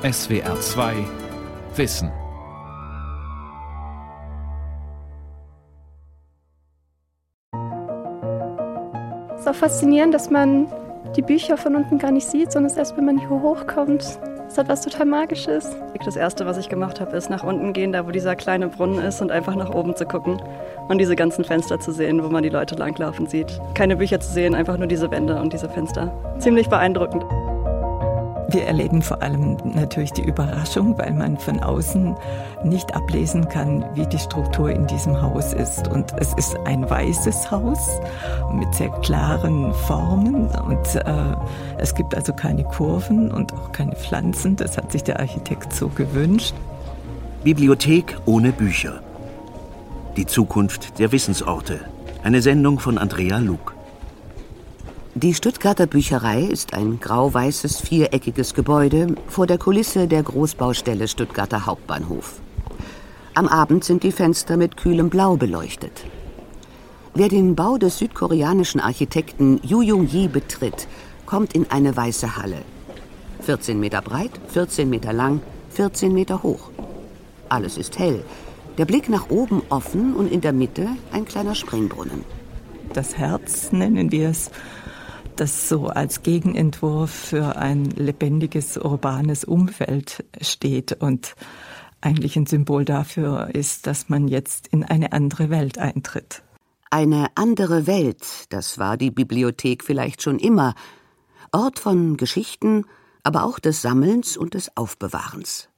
SWR 2 Wissen. Es ist auch faszinierend, dass man die Bücher von unten gar nicht sieht, sondern erst, wenn man hier hochkommt. Es hat was total Magisches. Das erste, was ich gemacht habe, ist nach unten gehen, da wo dieser kleine Brunnen ist und einfach nach oben zu gucken und diese ganzen Fenster zu sehen, wo man die Leute langlaufen sieht. Keine Bücher zu sehen, einfach nur diese Wände und diese Fenster. Ziemlich beeindruckend. Wir erleben vor allem natürlich die Überraschung, weil man von außen nicht ablesen kann, wie die Struktur in diesem Haus ist. Und es ist ein weißes Haus mit sehr klaren Formen und äh, es gibt also keine Kurven und auch keine Pflanzen. Das hat sich der Architekt so gewünscht. Bibliothek ohne Bücher. Die Zukunft der Wissensorte. Eine Sendung von Andrea Luke. Die Stuttgarter Bücherei ist ein grau-weißes viereckiges Gebäude vor der Kulisse der Großbaustelle Stuttgarter Hauptbahnhof. Am Abend sind die Fenster mit kühlem Blau beleuchtet. Wer den Bau des südkoreanischen Architekten Yu Jung-yi betritt, kommt in eine weiße Halle. 14 Meter breit, 14 Meter lang, 14 Meter hoch. Alles ist hell. Der Blick nach oben offen und in der Mitte ein kleiner Springbrunnen. Das Herz nennen wir es das so als Gegenentwurf für ein lebendiges urbanes Umfeld steht und eigentlich ein Symbol dafür ist, dass man jetzt in eine andere Welt eintritt. Eine andere Welt, das war die Bibliothek vielleicht schon immer, Ort von Geschichten, aber auch des Sammelns und des Aufbewahrens.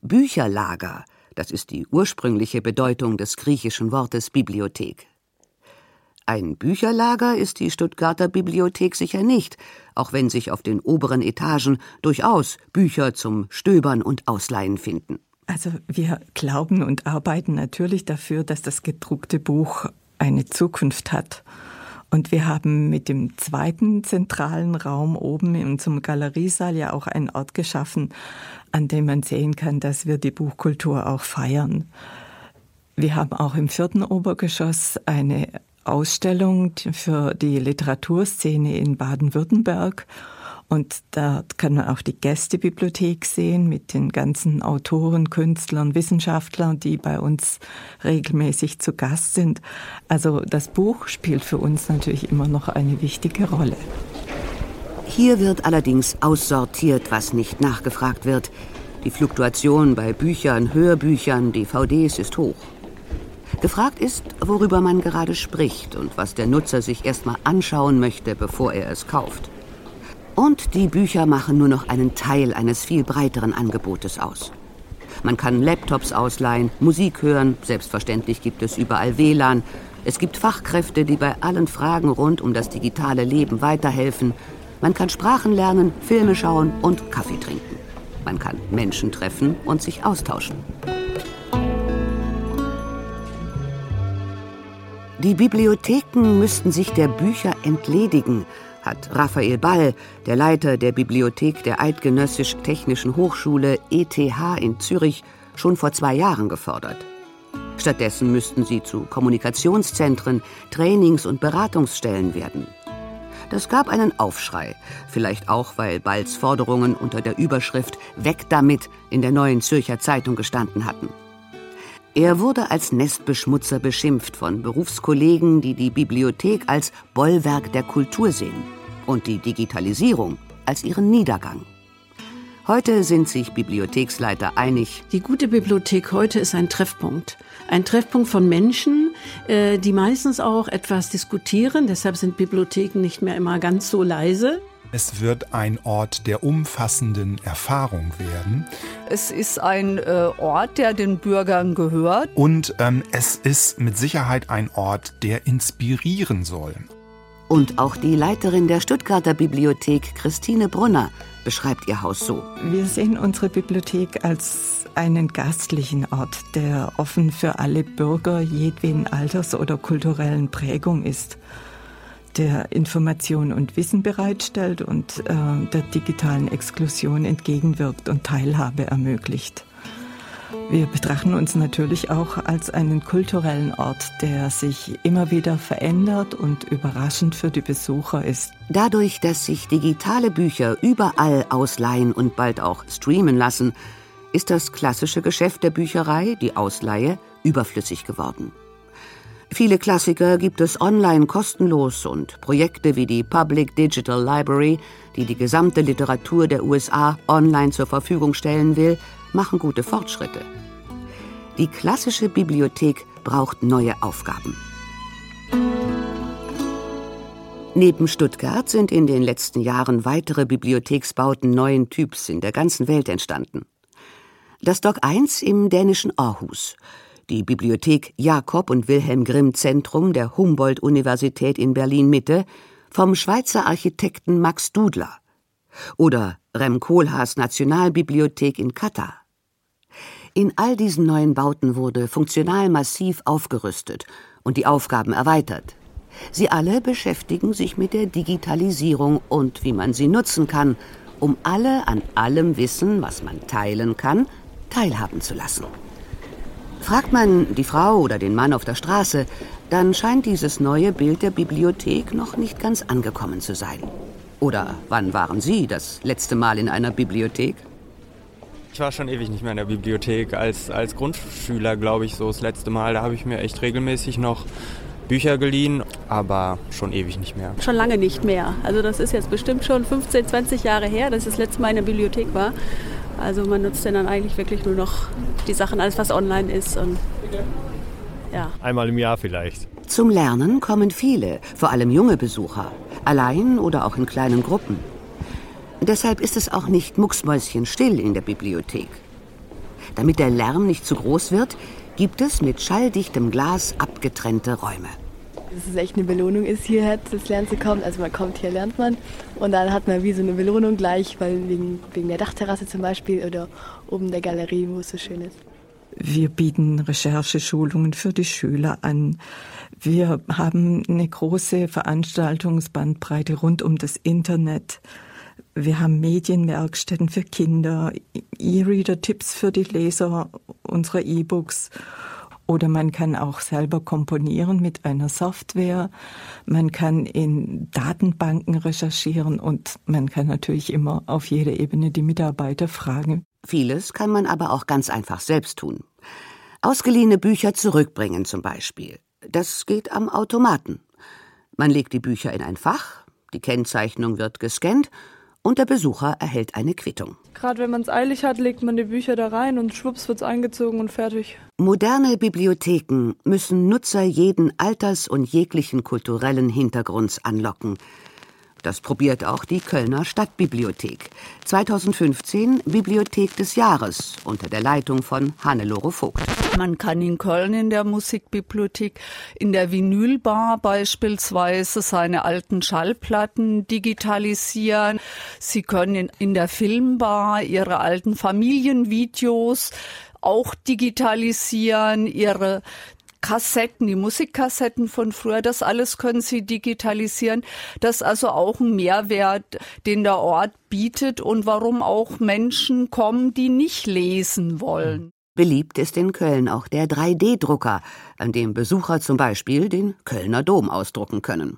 Bücherlager, das ist die ursprüngliche Bedeutung des griechischen Wortes Bibliothek. Ein Bücherlager ist die Stuttgarter Bibliothek sicher nicht, auch wenn sich auf den oberen Etagen durchaus Bücher zum Stöbern und Ausleihen finden. Also wir glauben und arbeiten natürlich dafür, dass das gedruckte Buch eine Zukunft hat. Und wir haben mit dem zweiten zentralen Raum oben in unserem Galeriesaal ja auch einen Ort geschaffen, an dem man sehen kann, dass wir die Buchkultur auch feiern. Wir haben auch im vierten Obergeschoss eine Ausstellung für die Literaturszene in Baden-Württemberg. Und da kann man auch die Gästebibliothek sehen mit den ganzen Autoren, Künstlern, Wissenschaftlern, die bei uns regelmäßig zu Gast sind. Also das Buch spielt für uns natürlich immer noch eine wichtige Rolle. Hier wird allerdings aussortiert, was nicht nachgefragt wird. Die Fluktuation bei Büchern, Hörbüchern, DVDs ist hoch. Gefragt ist, worüber man gerade spricht und was der Nutzer sich erstmal anschauen möchte, bevor er es kauft. Und die Bücher machen nur noch einen Teil eines viel breiteren Angebotes aus. Man kann Laptops ausleihen, Musik hören, selbstverständlich gibt es überall WLAN. Es gibt Fachkräfte, die bei allen Fragen rund um das digitale Leben weiterhelfen. Man kann Sprachen lernen, Filme schauen und Kaffee trinken. Man kann Menschen treffen und sich austauschen. Die Bibliotheken müssten sich der Bücher entledigen, hat Raphael Ball, der Leiter der Bibliothek der Eidgenössisch-Technischen Hochschule ETH in Zürich, schon vor zwei Jahren gefordert. Stattdessen müssten sie zu Kommunikationszentren, Trainings- und Beratungsstellen werden. Das gab einen Aufschrei, vielleicht auch, weil Balls Forderungen unter der Überschrift Weg damit in der neuen Zürcher Zeitung gestanden hatten. Er wurde als Nestbeschmutzer beschimpft von Berufskollegen, die die Bibliothek als Bollwerk der Kultur sehen und die Digitalisierung als ihren Niedergang. Heute sind sich Bibliotheksleiter einig. Die gute Bibliothek heute ist ein Treffpunkt. Ein Treffpunkt von Menschen, äh, die meistens auch etwas diskutieren. Deshalb sind Bibliotheken nicht mehr immer ganz so leise. Es wird ein Ort der umfassenden Erfahrung werden. Es ist ein äh, Ort, der den Bürgern gehört. Und ähm, es ist mit Sicherheit ein Ort, der inspirieren soll. Und auch die Leiterin der Stuttgarter Bibliothek, Christine Brunner, beschreibt ihr Haus so. Wir sehen unsere Bibliothek als einen gastlichen Ort, der offen für alle Bürger jedweden Alters oder kulturellen Prägung ist der Information und Wissen bereitstellt und äh, der digitalen Exklusion entgegenwirkt und Teilhabe ermöglicht. Wir betrachten uns natürlich auch als einen kulturellen Ort, der sich immer wieder verändert und überraschend für die Besucher ist. Dadurch, dass sich digitale Bücher überall ausleihen und bald auch streamen lassen, ist das klassische Geschäft der Bücherei, die Ausleihe, überflüssig geworden. Viele Klassiker gibt es online kostenlos und Projekte wie die Public Digital Library, die die gesamte Literatur der USA online zur Verfügung stellen will, machen gute Fortschritte. Die klassische Bibliothek braucht neue Aufgaben. Neben Stuttgart sind in den letzten Jahren weitere Bibliotheksbauten neuen Typs in der ganzen Welt entstanden. Das Dock 1 im dänischen Aarhus, die Bibliothek Jakob und Wilhelm Grimm Zentrum der Humboldt-Universität in Berlin-Mitte vom Schweizer Architekten Max Dudler oder Rem Koolhaas Nationalbibliothek in Katar. In all diesen neuen Bauten wurde funktional massiv aufgerüstet und die Aufgaben erweitert. Sie alle beschäftigen sich mit der Digitalisierung und wie man sie nutzen kann, um alle an allem Wissen, was man teilen kann, teilhaben zu lassen. Fragt man die Frau oder den Mann auf der Straße, dann scheint dieses neue Bild der Bibliothek noch nicht ganz angekommen zu sein. Oder wann waren Sie das letzte Mal in einer Bibliothek? Ich war schon ewig nicht mehr in der Bibliothek. Als, als Grundschüler, glaube ich, so das letzte Mal. Da habe ich mir echt regelmäßig noch Bücher geliehen, aber schon ewig nicht mehr. Schon lange nicht mehr. Also das ist jetzt bestimmt schon 15, 20 Jahre her, dass ich das letzte Mal in der Bibliothek war. Also man nutzt dann eigentlich wirklich nur noch die Sachen, alles was online ist und ja. Einmal im Jahr vielleicht. Zum Lernen kommen viele, vor allem junge Besucher, allein oder auch in kleinen Gruppen. Deshalb ist es auch nicht mucksmäuschenstill in der Bibliothek. Damit der Lärm nicht zu groß wird, gibt es mit schalldichtem Glas abgetrennte Räume. Dass es echt eine Belohnung ist, hierher das Lernen zu kommen. Also man kommt hier, lernt man und dann hat man wie so eine Belohnung gleich, weil wegen, wegen der Dachterrasse zum Beispiel oder oben der Galerie, wo es so schön ist. Wir bieten Rechercheschulungen für die Schüler an. Wir haben eine große Veranstaltungsbandbreite rund um das Internet. Wir haben Medienwerkstätten für Kinder, E-Reader-Tipps für die Leser unserer E-Books. Oder man kann auch selber komponieren mit einer Software. Man kann in Datenbanken recherchieren und man kann natürlich immer auf jeder Ebene die Mitarbeiter fragen. Vieles kann man aber auch ganz einfach selbst tun. Ausgeliehene Bücher zurückbringen zum Beispiel. Das geht am Automaten. Man legt die Bücher in ein Fach, die Kennzeichnung wird gescannt und der Besucher erhält eine Quittung. Gerade wenn man es eilig hat, legt man die Bücher da rein und schwupps wird's eingezogen und fertig. Moderne Bibliotheken müssen Nutzer jeden Alters und jeglichen kulturellen Hintergrunds anlocken. Das probiert auch die Kölner Stadtbibliothek. 2015 Bibliothek des Jahres unter der Leitung von Hannelore Vogt. Man kann in Köln in der Musikbibliothek in der Vinylbar beispielsweise seine alten Schallplatten digitalisieren. Sie können in der Filmbar ihre alten Familienvideos auch digitalisieren, ihre Kassetten, die Musikkassetten von früher, das alles können Sie digitalisieren. Das ist also auch ein Mehrwert, den der Ort bietet und warum auch Menschen kommen, die nicht lesen wollen. Beliebt ist in Köln auch der 3D-Drucker, an dem Besucher zum Beispiel den Kölner Dom ausdrucken können.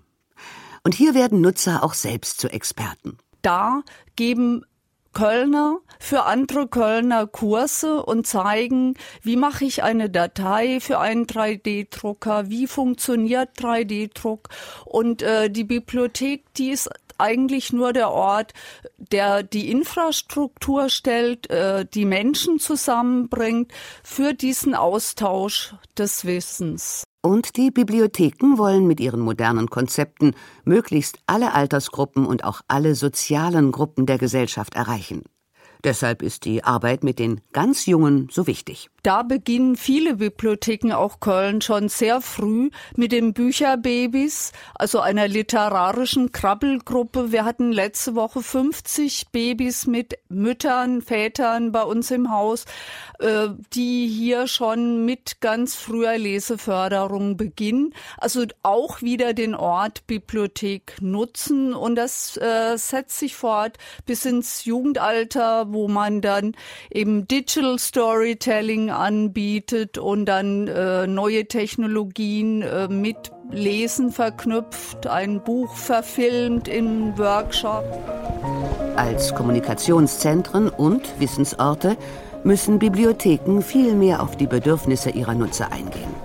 Und hier werden Nutzer auch selbst zu Experten. Da geben Kölner für andere Kölner Kurse und zeigen, wie mache ich eine Datei für einen 3D-Drucker, wie funktioniert 3D-Druck und äh, die Bibliothek, die ist eigentlich nur der Ort, der die Infrastruktur stellt, äh, die Menschen zusammenbringt für diesen Austausch des Wissens. Und die Bibliotheken wollen mit ihren modernen Konzepten möglichst alle Altersgruppen und auch alle sozialen Gruppen der Gesellschaft erreichen. Deshalb ist die Arbeit mit den ganz Jungen so wichtig. Da beginnen viele Bibliotheken, auch Köln, schon sehr früh mit den Bücherbabys, also einer literarischen Krabbelgruppe. Wir hatten letzte Woche 50 Babys mit Müttern, Vätern bei uns im Haus, äh, die hier schon mit ganz früher Leseförderung beginnen. Also auch wieder den Ort Bibliothek nutzen und das äh, setzt sich fort bis ins Jugendalter, wo man dann eben Digital Storytelling anbietet und dann äh, neue Technologien äh, mit Lesen verknüpft, ein Buch verfilmt im Workshop. Als Kommunikationszentren und Wissensorte müssen Bibliotheken viel mehr auf die Bedürfnisse ihrer Nutzer eingehen.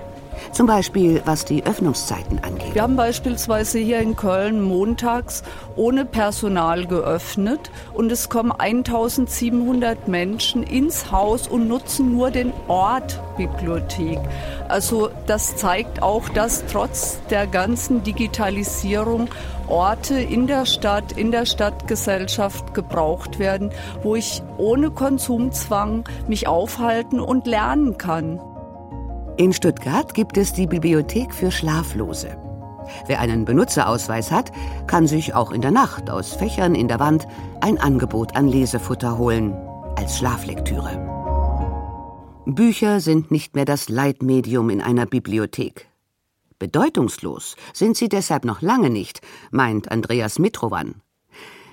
Zum Beispiel was die Öffnungszeiten angeht. Wir haben beispielsweise hier in Köln montags ohne Personal geöffnet und es kommen 1700 Menschen ins Haus und nutzen nur den Ort Bibliothek. Also das zeigt auch, dass trotz der ganzen Digitalisierung Orte in der Stadt, in der Stadtgesellschaft gebraucht werden, wo ich ohne Konsumzwang mich aufhalten und lernen kann. In Stuttgart gibt es die Bibliothek für Schlaflose. Wer einen Benutzerausweis hat, kann sich auch in der Nacht aus Fächern in der Wand ein Angebot an Lesefutter holen, als Schlaflektüre. Bücher sind nicht mehr das Leitmedium in einer Bibliothek. Bedeutungslos sind sie deshalb noch lange nicht, meint Andreas Mitrowan.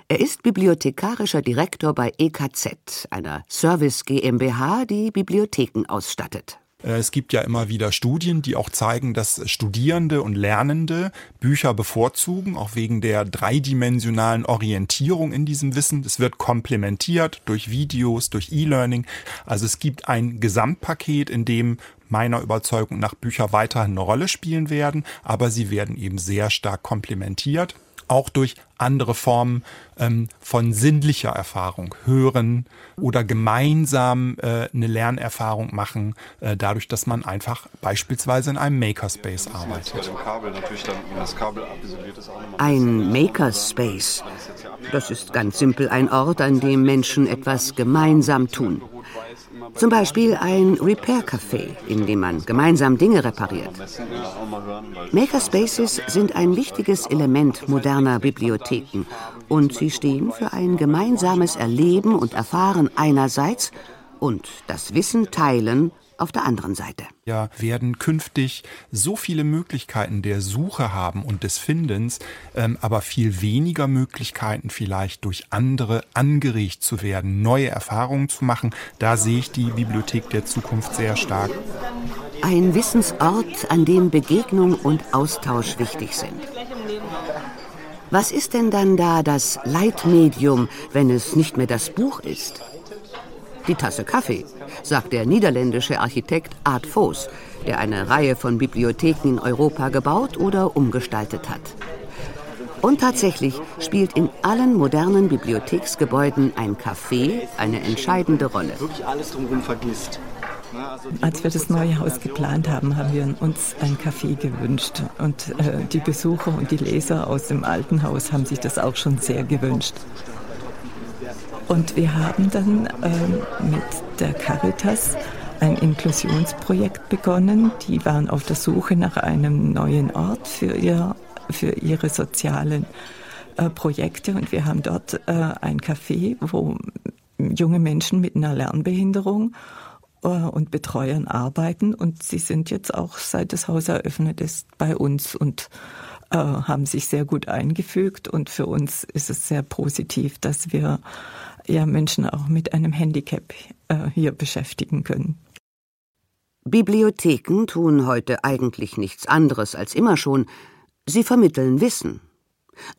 Er ist bibliothekarischer Direktor bei EKZ, einer Service GmbH, die Bibliotheken ausstattet. Äh, es gibt ja immer wieder Studien, die auch zeigen, dass Studierende und Lernende Bücher bevorzugen, auch wegen der dreidimensionalen Orientierung in diesem Wissen. Es wird komplementiert durch Videos, durch E-Learning. Also es gibt ein Gesamtpaket, in dem meiner Überzeugung nach Bücher weiterhin eine Rolle spielen werden, aber sie werden eben sehr stark komplementiert auch durch andere Formen ähm, von sinnlicher Erfahrung, hören oder gemeinsam äh, eine Lernerfahrung machen, äh, dadurch, dass man einfach beispielsweise in einem Makerspace arbeitet. Ein Makerspace. Das ist ganz simpel ein Ort, an dem Menschen etwas gemeinsam tun. Zum Beispiel ein Repair-Café, in dem man gemeinsam Dinge repariert. Makerspaces sind ein wichtiges Element moderner Bibliotheken und sie stehen für ein gemeinsames Erleben und Erfahren einerseits und das Wissen teilen auf der anderen Seite. Ja, werden künftig so viele Möglichkeiten der Suche haben und des Findens, ähm, aber viel weniger Möglichkeiten vielleicht durch andere angeregt zu werden, neue Erfahrungen zu machen. Da sehe ich die Bibliothek der Zukunft sehr stark. Ein Wissensort, an dem Begegnung und Austausch wichtig sind. Was ist denn dann da das Leitmedium, wenn es nicht mehr das Buch ist? Die Tasse Kaffee, sagt der niederländische Architekt Art Voos, der eine Reihe von Bibliotheken in Europa gebaut oder umgestaltet hat. Und tatsächlich spielt in allen modernen Bibliotheksgebäuden ein Café eine entscheidende Rolle. Wirklich alles drumherum vergisst. Als wir das neue Haus geplant haben, haben wir uns ein Café gewünscht. Und äh, die Besucher und die Leser aus dem alten Haus haben sich das auch schon sehr gewünscht. Und wir haben dann ähm, mit der Caritas ein Inklusionsprojekt begonnen. Die waren auf der Suche nach einem neuen Ort für, ihr, für ihre sozialen äh, Projekte. Und wir haben dort äh, ein Café, wo junge Menschen mit einer Lernbehinderung äh, und Betreuern arbeiten. Und sie sind jetzt auch, seit das Haus eröffnet ist, bei uns und äh, haben sich sehr gut eingefügt. Und für uns ist es sehr positiv, dass wir ja Menschen auch mit einem Handicap äh, hier beschäftigen können. Bibliotheken tun heute eigentlich nichts anderes als immer schon. Sie vermitteln Wissen.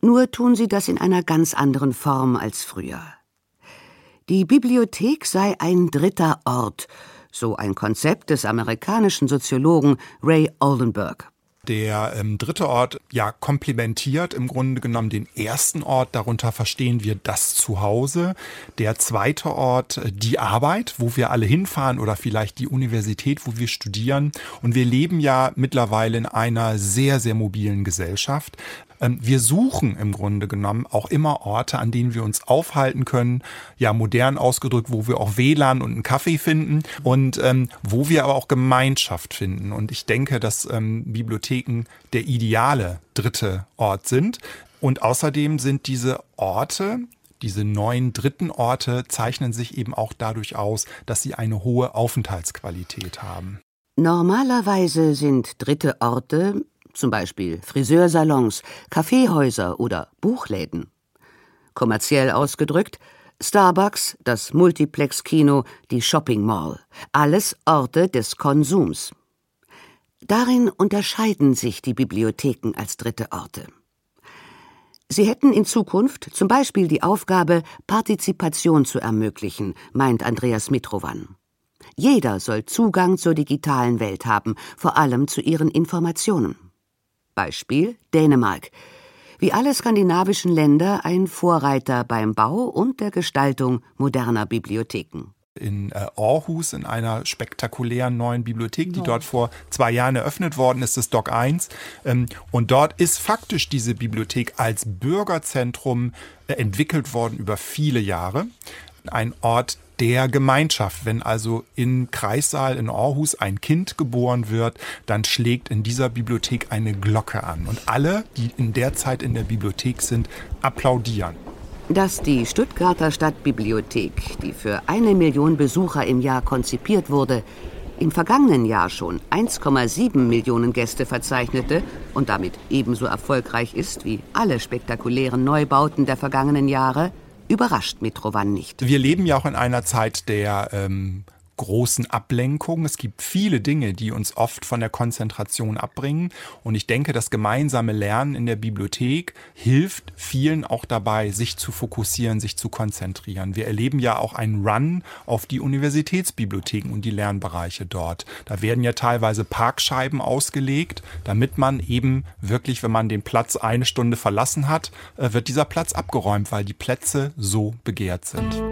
Nur tun sie das in einer ganz anderen Form als früher. Die Bibliothek sei ein dritter Ort, so ein Konzept des amerikanischen Soziologen Ray Oldenburg. Der ähm, dritte Ort ja komplementiert im Grunde genommen den ersten Ort. Darunter verstehen wir das Zuhause. Der zweite Ort äh, die Arbeit, wo wir alle hinfahren oder vielleicht die Universität, wo wir studieren. Und wir leben ja mittlerweile in einer sehr, sehr mobilen Gesellschaft. Ähm, wir suchen im Grunde genommen auch immer Orte, an denen wir uns aufhalten können. Ja, modern ausgedrückt, wo wir auch WLAN und einen Kaffee finden und ähm, wo wir aber auch Gemeinschaft finden. Und ich denke, dass ähm, Bibliotheken der ideale dritte Ort sind. Und außerdem sind diese Orte, diese neuen dritten Orte zeichnen sich eben auch dadurch aus, dass sie eine hohe Aufenthaltsqualität haben. Normalerweise sind dritte Orte zum Beispiel Friseursalons, Kaffeehäuser oder Buchläden. Kommerziell ausgedrückt, Starbucks, das Multiplex-Kino, die Shopping Mall. Alles Orte des Konsums. Darin unterscheiden sich die Bibliotheken als dritte Orte. Sie hätten in Zukunft zum Beispiel die Aufgabe, Partizipation zu ermöglichen, meint Andreas Mitrovan. Jeder soll Zugang zur digitalen Welt haben, vor allem zu ihren Informationen. Beispiel Dänemark. Wie alle skandinavischen Länder ein Vorreiter beim Bau und der Gestaltung moderner Bibliotheken in äh, Aarhus in einer spektakulären neuen Bibliothek, die dort vor zwei Jahren eröffnet worden ist, das Doc 1. Ähm, und dort ist faktisch diese Bibliothek als Bürgerzentrum äh, entwickelt worden über viele Jahre. Ein Ort der Gemeinschaft. Wenn also im Kreissaal in Aarhus ein Kind geboren wird, dann schlägt in dieser Bibliothek eine Glocke an. Und alle, die in der Zeit in der Bibliothek sind, applaudieren dass die Stuttgarter Stadtbibliothek, die für eine Million Besucher im Jahr konzipiert wurde, im vergangenen Jahr schon 1,7 Millionen Gäste verzeichnete und damit ebenso erfolgreich ist wie alle spektakulären Neubauten der vergangenen Jahre, überrascht Mitrovan nicht. Wir leben ja auch in einer Zeit der ähm, großen Ablenkung. Es gibt viele Dinge, die uns oft von der Konzentration abbringen. Und ich denke, das gemeinsame Lernen in der Bibliothek hilft vielen auch dabei, sich zu fokussieren, sich zu konzentrieren. Wir erleben ja auch einen Run auf die Universitätsbibliotheken und die Lernbereiche dort. Da werden ja teilweise Parkscheiben ausgelegt, damit man eben wirklich, wenn man den Platz eine Stunde verlassen hat, äh, wird dieser Platz abgeräumt, weil die Plätze so begehrt sind.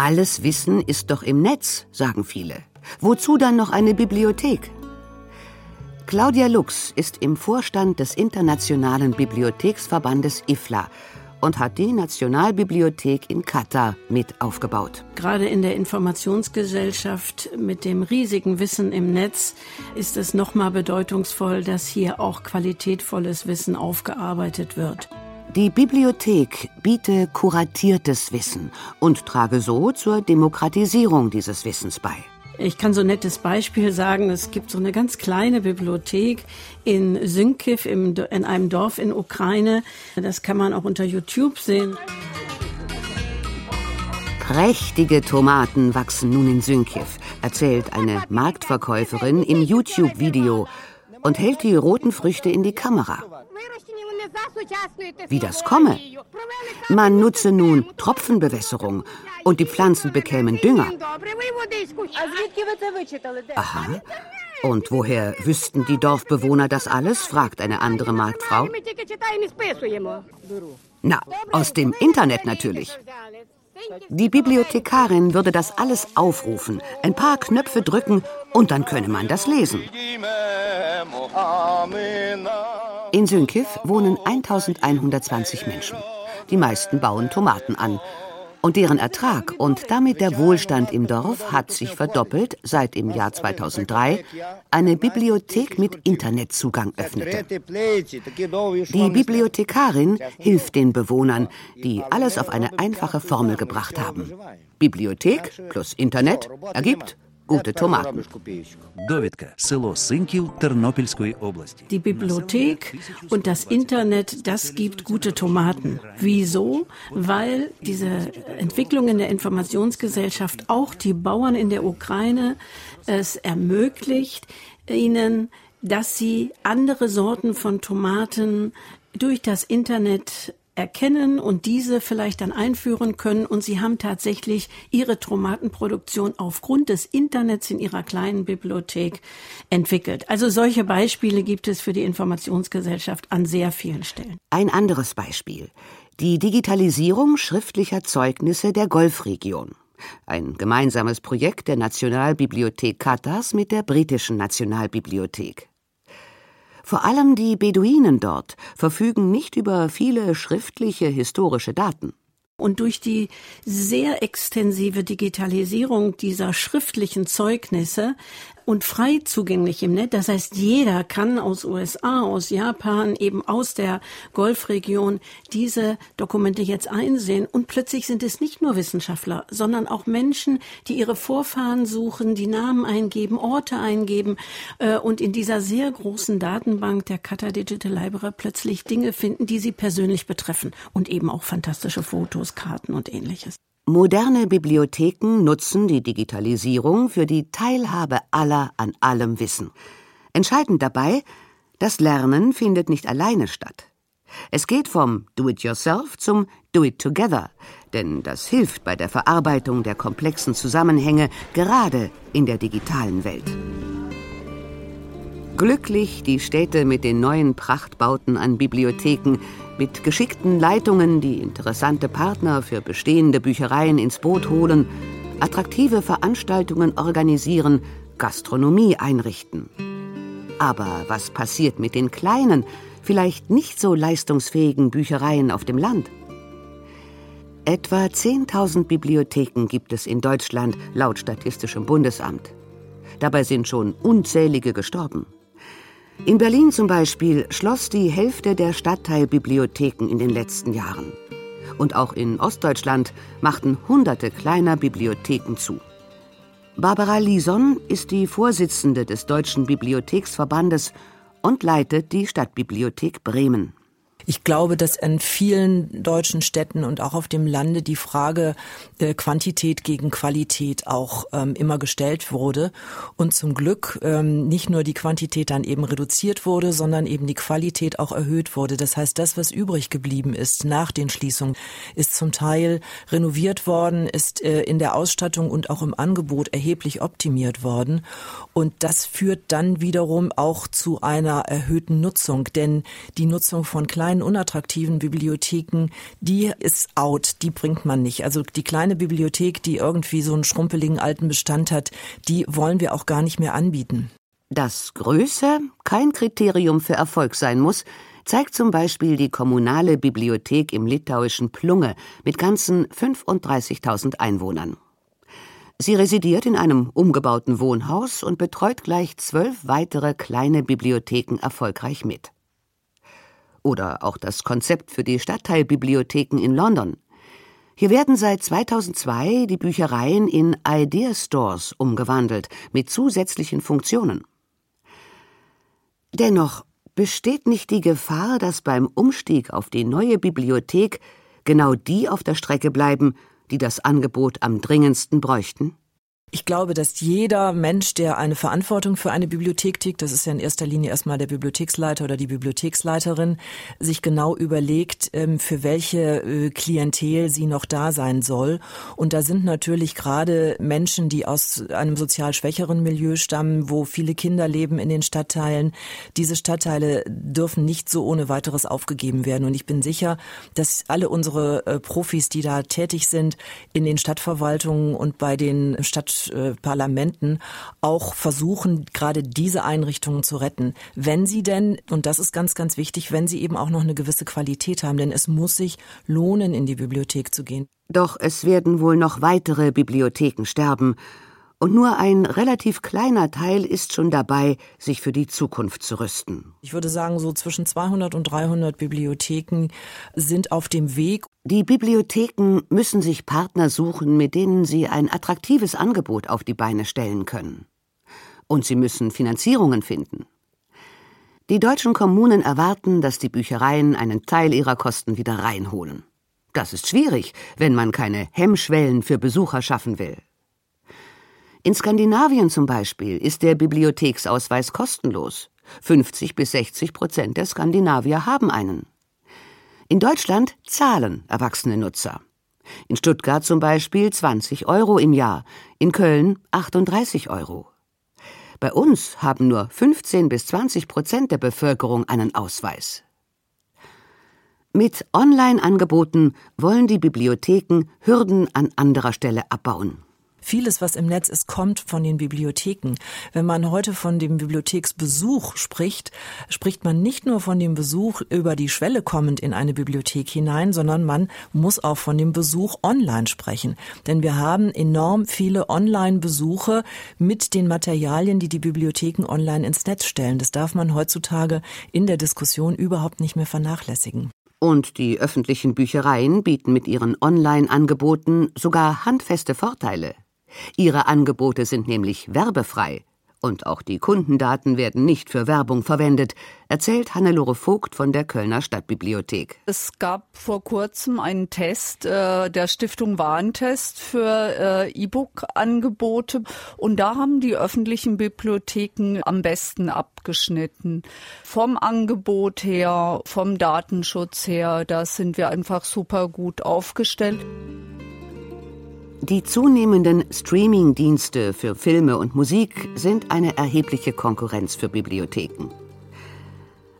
Alles Wissen ist doch im Netz, sagen viele. Wozu dann noch eine Bibliothek? Claudia Lux ist im Vorstand des Internationalen Bibliotheksverbandes IFLA und hat die Nationalbibliothek in Katar mit aufgebaut. Gerade in der Informationsgesellschaft mit dem riesigen Wissen im Netz ist es nochmal bedeutungsvoll, dass hier auch qualitätvolles Wissen aufgearbeitet wird. Die Bibliothek biete kuratiertes Wissen und trage so zur Demokratisierung dieses Wissens bei. Ich kann so ein nettes Beispiel sagen. Es gibt so eine ganz kleine Bibliothek in Synkiv, in einem Dorf in Ukraine. Das kann man auch unter YouTube sehen. Prächtige Tomaten wachsen nun in Synkiv, erzählt eine Marktverkäuferin im YouTube-Video und hält die roten Früchte in die Kamera. Wie das komme? Man nutze nun Tropfenbewässerung und die Pflanzen bekämen Dünger. Aha. Und woher wüssten die Dorfbewohner das alles? fragt eine andere Marktfrau. Na, aus dem Internet natürlich. Die Bibliothekarin würde das alles aufrufen, ein paar Knöpfe drücken und dann könne man das lesen. In Sünkiv wohnen 1120 Menschen. Die meisten bauen Tomaten an. Und deren Ertrag und damit der Wohlstand im Dorf hat sich verdoppelt, seit im Jahr 2003 eine Bibliothek mit Internetzugang öffnete. Die Bibliothekarin hilft den Bewohnern, die alles auf eine einfache Formel gebracht haben. Bibliothek plus Internet ergibt gute Tomaten. Die Bibliothek und das Internet, das gibt gute Tomaten. Wieso? Weil diese Entwicklung in der Informationsgesellschaft auch die Bauern in der Ukraine es ermöglicht, ihnen, dass sie andere Sorten von Tomaten durch das Internet erkennen und diese vielleicht dann einführen können. Und sie haben tatsächlich ihre Tomatenproduktion aufgrund des Internets in ihrer kleinen Bibliothek entwickelt. Also solche Beispiele gibt es für die Informationsgesellschaft an sehr vielen Stellen. Ein anderes Beispiel. Die Digitalisierung schriftlicher Zeugnisse der Golfregion. Ein gemeinsames Projekt der Nationalbibliothek Katars mit der britischen Nationalbibliothek. Vor allem die Beduinen dort verfügen nicht über viele schriftliche historische Daten. Und durch die sehr extensive Digitalisierung dieser schriftlichen Zeugnisse und frei zugänglich im Netz. Das heißt, jeder kann aus USA, aus Japan, eben aus der Golfregion diese Dokumente jetzt einsehen. Und plötzlich sind es nicht nur Wissenschaftler, sondern auch Menschen, die ihre Vorfahren suchen, die Namen eingeben, Orte eingeben äh, und in dieser sehr großen Datenbank der Qatar Digital Library plötzlich Dinge finden, die sie persönlich betreffen und eben auch fantastische Fotos, Karten und ähnliches. Moderne Bibliotheken nutzen die Digitalisierung für die Teilhabe aller an allem Wissen. Entscheidend dabei, das Lernen findet nicht alleine statt. Es geht vom Do-it-yourself zum Do-it-together, denn das hilft bei der Verarbeitung der komplexen Zusammenhänge gerade in der digitalen Welt. Glücklich die Städte mit den neuen Prachtbauten an Bibliotheken, mit geschickten Leitungen, die interessante Partner für bestehende Büchereien ins Boot holen, attraktive Veranstaltungen organisieren, Gastronomie einrichten. Aber was passiert mit den kleinen, vielleicht nicht so leistungsfähigen Büchereien auf dem Land? Etwa 10.000 Bibliotheken gibt es in Deutschland laut Statistischem Bundesamt. Dabei sind schon unzählige gestorben. In Berlin zum Beispiel schloss die Hälfte der Stadtteilbibliotheken in den letzten Jahren. Und auch in Ostdeutschland machten hunderte kleiner Bibliotheken zu. Barbara Lison ist die Vorsitzende des Deutschen Bibliotheksverbandes und leitet die Stadtbibliothek Bremen. Ich glaube, dass in vielen deutschen Städten und auch auf dem Lande die Frage äh, Quantität gegen Qualität auch ähm, immer gestellt wurde. Und zum Glück ähm, nicht nur die Quantität dann eben reduziert wurde, sondern eben die Qualität auch erhöht wurde. Das heißt, das, was übrig geblieben ist nach den Schließungen, ist zum Teil renoviert worden, ist äh, in der Ausstattung und auch im Angebot erheblich optimiert worden. Und das führt dann wiederum auch zu einer erhöhten Nutzung, denn die Nutzung von kleinen kleinen, unattraktiven Bibliotheken, die ist out, die bringt man nicht. Also die kleine Bibliothek, die irgendwie so einen schrumpeligen alten Bestand hat, die wollen wir auch gar nicht mehr anbieten. Dass Größe kein Kriterium für Erfolg sein muss, zeigt zum Beispiel die kommunale Bibliothek im litauischen Plunge mit ganzen 35.000 Einwohnern. Sie residiert in einem umgebauten Wohnhaus und betreut gleich zwölf weitere kleine Bibliotheken erfolgreich mit. Oder auch das Konzept für die Stadtteilbibliotheken in London. Hier werden seit 2002 die Büchereien in Idea Stores umgewandelt mit zusätzlichen Funktionen. Dennoch besteht nicht die Gefahr, dass beim Umstieg auf die neue Bibliothek genau die auf der Strecke bleiben, die das Angebot am dringendsten bräuchten? Ich glaube, dass jeder Mensch, der eine Verantwortung für eine Bibliothek trägt, das ist ja in erster Linie erstmal der Bibliotheksleiter oder die Bibliotheksleiterin, sich genau überlegt, ähm, für welche äh, Klientel sie noch da sein soll. Und da sind natürlich gerade Menschen, die aus einem sozial schwächeren Milieu stammen, wo viele Kinder leben in den Stadtteilen. Diese Stadtteile dürfen nicht so ohne weiteres aufgegeben werden. Und ich bin sicher, dass alle unsere äh, Profis, die da tätig sind, in den Stadtverwaltungen und bei den Stadt Parlamenten auch versuchen, gerade diese Einrichtungen zu retten. Wenn sie denn, und das ist ganz, ganz wichtig, wenn sie eben auch noch eine gewisse Qualität haben, denn es muss sich lohnen, in die Bibliothek zu gehen. Doch es werden wohl noch weitere Bibliotheken sterben und nur ein relativ kleiner Teil ist schon dabei, sich für die Zukunft zu rüsten. Ich würde sagen, so zwischen 200 und 300 Bibliotheken sind auf dem Weg. Die Bibliotheken müssen sich Partner suchen, mit denen sie ein attraktives Angebot auf die Beine stellen können. Und sie müssen Finanzierungen finden. Die deutschen Kommunen erwarten, dass die Büchereien einen Teil ihrer Kosten wieder reinholen. Das ist schwierig, wenn man keine Hemmschwellen für Besucher schaffen will. In Skandinavien zum Beispiel ist der Bibliotheksausweis kostenlos. 50 bis 60 Prozent der Skandinavier haben einen. In Deutschland zahlen erwachsene Nutzer. In Stuttgart zum Beispiel 20 Euro im Jahr, in Köln 38 Euro. Bei uns haben nur 15 bis 20 Prozent der Bevölkerung einen Ausweis. Mit Online-Angeboten wollen die Bibliotheken Hürden an anderer Stelle abbauen. Vieles, was im Netz ist, kommt von den Bibliotheken. Wenn man heute von dem Bibliotheksbesuch spricht, spricht man nicht nur von dem Besuch über die Schwelle kommend in eine Bibliothek hinein, sondern man muss auch von dem Besuch online sprechen. Denn wir haben enorm viele Online-Besuche mit den Materialien, die die Bibliotheken online ins Netz stellen. Das darf man heutzutage in der Diskussion überhaupt nicht mehr vernachlässigen. Und die öffentlichen Büchereien bieten mit ihren Online-Angeboten sogar handfeste Vorteile. Ihre Angebote sind nämlich werbefrei und auch die Kundendaten werden nicht für Werbung verwendet, erzählt Hannelore Vogt von der Kölner Stadtbibliothek. Es gab vor kurzem einen Test äh, der Stiftung Warentest für äh, E-Book-Angebote und da haben die öffentlichen Bibliotheken am besten abgeschnitten. Vom Angebot her, vom Datenschutz her, da sind wir einfach super gut aufgestellt. Die zunehmenden Streaming-Dienste für Filme und Musik sind eine erhebliche Konkurrenz für Bibliotheken.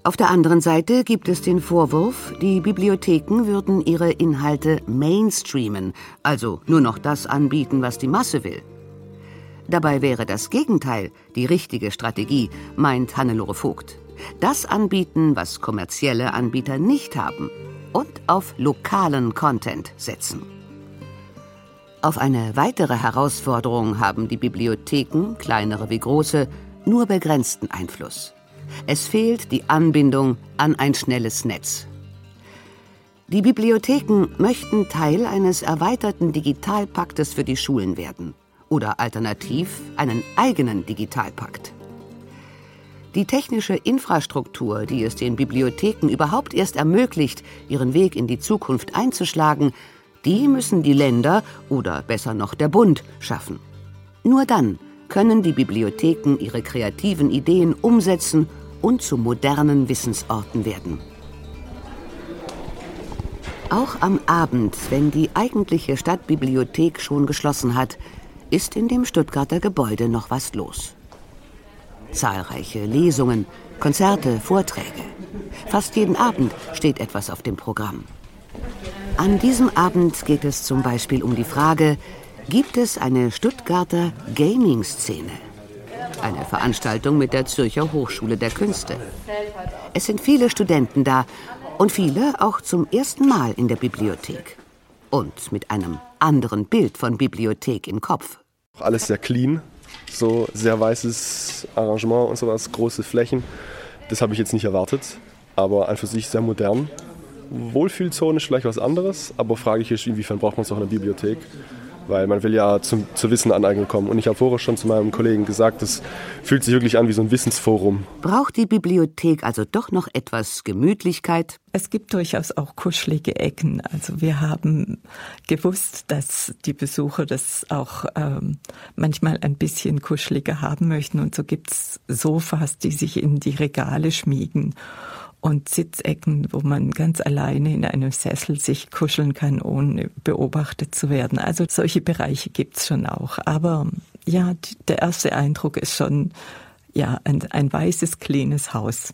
Auf der anderen Seite gibt es den Vorwurf, die Bibliotheken würden ihre Inhalte mainstreamen, also nur noch das anbieten, was die Masse will. Dabei wäre das Gegenteil die richtige Strategie, meint Hannelore Vogt. Das anbieten, was kommerzielle Anbieter nicht haben und auf lokalen Content setzen. Auf eine weitere Herausforderung haben die Bibliotheken, kleinere wie große, nur begrenzten Einfluss. Es fehlt die Anbindung an ein schnelles Netz. Die Bibliotheken möchten Teil eines erweiterten Digitalpaktes für die Schulen werden oder alternativ einen eigenen Digitalpakt. Die technische Infrastruktur, die es den Bibliotheken überhaupt erst ermöglicht, ihren Weg in die Zukunft einzuschlagen, die müssen die Länder oder besser noch der Bund schaffen. Nur dann können die Bibliotheken ihre kreativen Ideen umsetzen und zu modernen Wissensorten werden. Auch am Abend, wenn die eigentliche Stadtbibliothek schon geschlossen hat, ist in dem Stuttgarter Gebäude noch was los. Zahlreiche Lesungen, Konzerte, Vorträge. Fast jeden Abend steht etwas auf dem Programm. An diesem Abend geht es zum Beispiel um die Frage, gibt es eine Stuttgarter Gaming-Szene? Eine Veranstaltung mit der Zürcher Hochschule der Künste. Es sind viele Studenten da und viele auch zum ersten Mal in der Bibliothek. Und mit einem anderen Bild von Bibliothek im Kopf. Alles sehr clean, so sehr weißes Arrangement und sowas, große Flächen. Das habe ich jetzt nicht erwartet, aber an für sich sehr modern. Wohlfühlzone ist vielleicht was anderes, aber frage ich ist, inwiefern braucht man es auch in der Bibliothek? Weil man will ja zum, zu Wissen aneignen kommen. Und ich habe vorher schon zu meinem Kollegen gesagt, das fühlt sich wirklich an wie so ein Wissensforum. Braucht die Bibliothek also doch noch etwas Gemütlichkeit? Es gibt durchaus auch kuschelige Ecken. Also wir haben gewusst, dass die Besucher das auch ähm, manchmal ein bisschen kuscheliger haben möchten. Und so gibt es Sofas, die sich in die Regale schmiegen und Sitzecken, wo man ganz alleine in einem Sessel sich kuscheln kann, ohne beobachtet zu werden. Also solche Bereiche gibt's schon auch. Aber ja, der erste Eindruck ist schon ja ein, ein weißes, cleanes Haus.